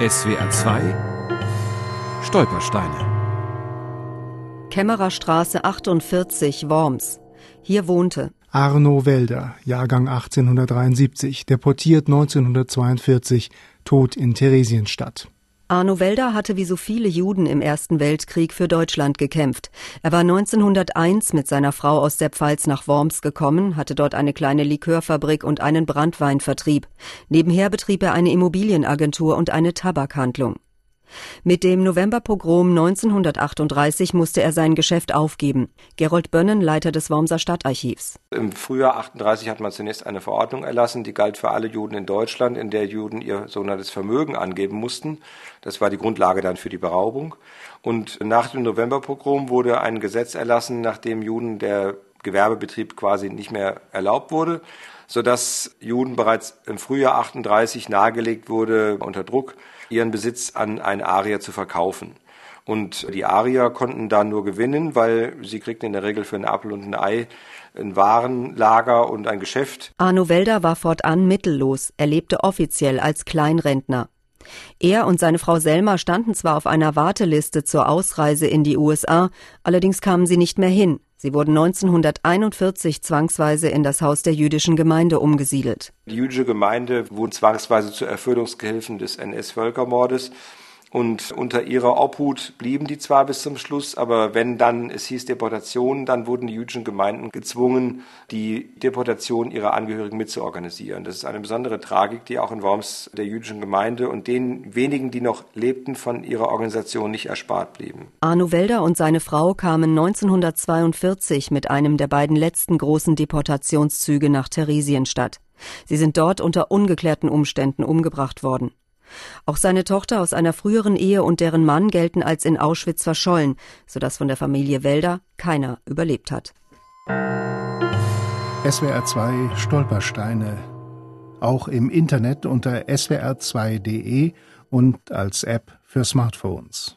SWR 2 Stolpersteine Kämmererstraße 48, Worms. Hier wohnte Arno Welder, Jahrgang 1873, deportiert 1942, tot in Theresienstadt. Arno Welder hatte wie so viele Juden im Ersten Weltkrieg für Deutschland gekämpft. Er war 1901 mit seiner Frau aus der Pfalz nach Worms gekommen, hatte dort eine kleine Likörfabrik und einen Brandweinvertrieb. Nebenher betrieb er eine Immobilienagentur und eine Tabakhandlung. Mit dem Novemberpogrom 1938 musste er sein Geschäft aufgeben. Gerold Bönnen, Leiter des Wormser Stadtarchivs. Im Frühjahr 38 hat man zunächst eine Verordnung erlassen, die galt für alle Juden in Deutschland, in der Juden ihr sogenanntes Vermögen angeben mussten. Das war die Grundlage dann für die Beraubung. Und nach dem Novemberpogrom wurde ein Gesetz erlassen, nachdem Juden der Gewerbebetrieb quasi nicht mehr erlaubt wurde, sodass Juden bereits im Frühjahr 38 nahegelegt wurde, unter Druck ihren Besitz an einen Arier zu verkaufen. Und die Arier konnten da nur gewinnen, weil sie kriegten in der Regel für einen Apfel und ein Ei ein Warenlager und ein Geschäft. Arno Welder war fortan mittellos. Er lebte offiziell als Kleinrentner. Er und seine Frau Selma standen zwar auf einer Warteliste zur Ausreise in die USA, allerdings kamen sie nicht mehr hin. Sie wurden 1941 zwangsweise in das Haus der jüdischen Gemeinde umgesiedelt. Die jüdische Gemeinde wurde zwangsweise zu Erfüllungsgehilfen des NS-Völkermordes. Und unter ihrer Obhut blieben die zwar bis zum Schluss, aber wenn dann es hieß Deportation, dann wurden die jüdischen Gemeinden gezwungen, die Deportation ihrer Angehörigen mitzuorganisieren. Das ist eine besondere Tragik, die auch in Worms der jüdischen Gemeinde und den wenigen, die noch lebten, von ihrer Organisation nicht erspart blieben. Arno Welder und seine Frau kamen 1942 mit einem der beiden letzten großen Deportationszüge nach Theresienstadt. Sie sind dort unter ungeklärten Umständen umgebracht worden. Auch seine Tochter aus einer früheren Ehe und deren Mann gelten als in Auschwitz verschollen, sodass von der Familie Welder keiner überlebt hat. SWR 2 Stolpersteine. Auch im Internet unter swr2.de und als App für Smartphones.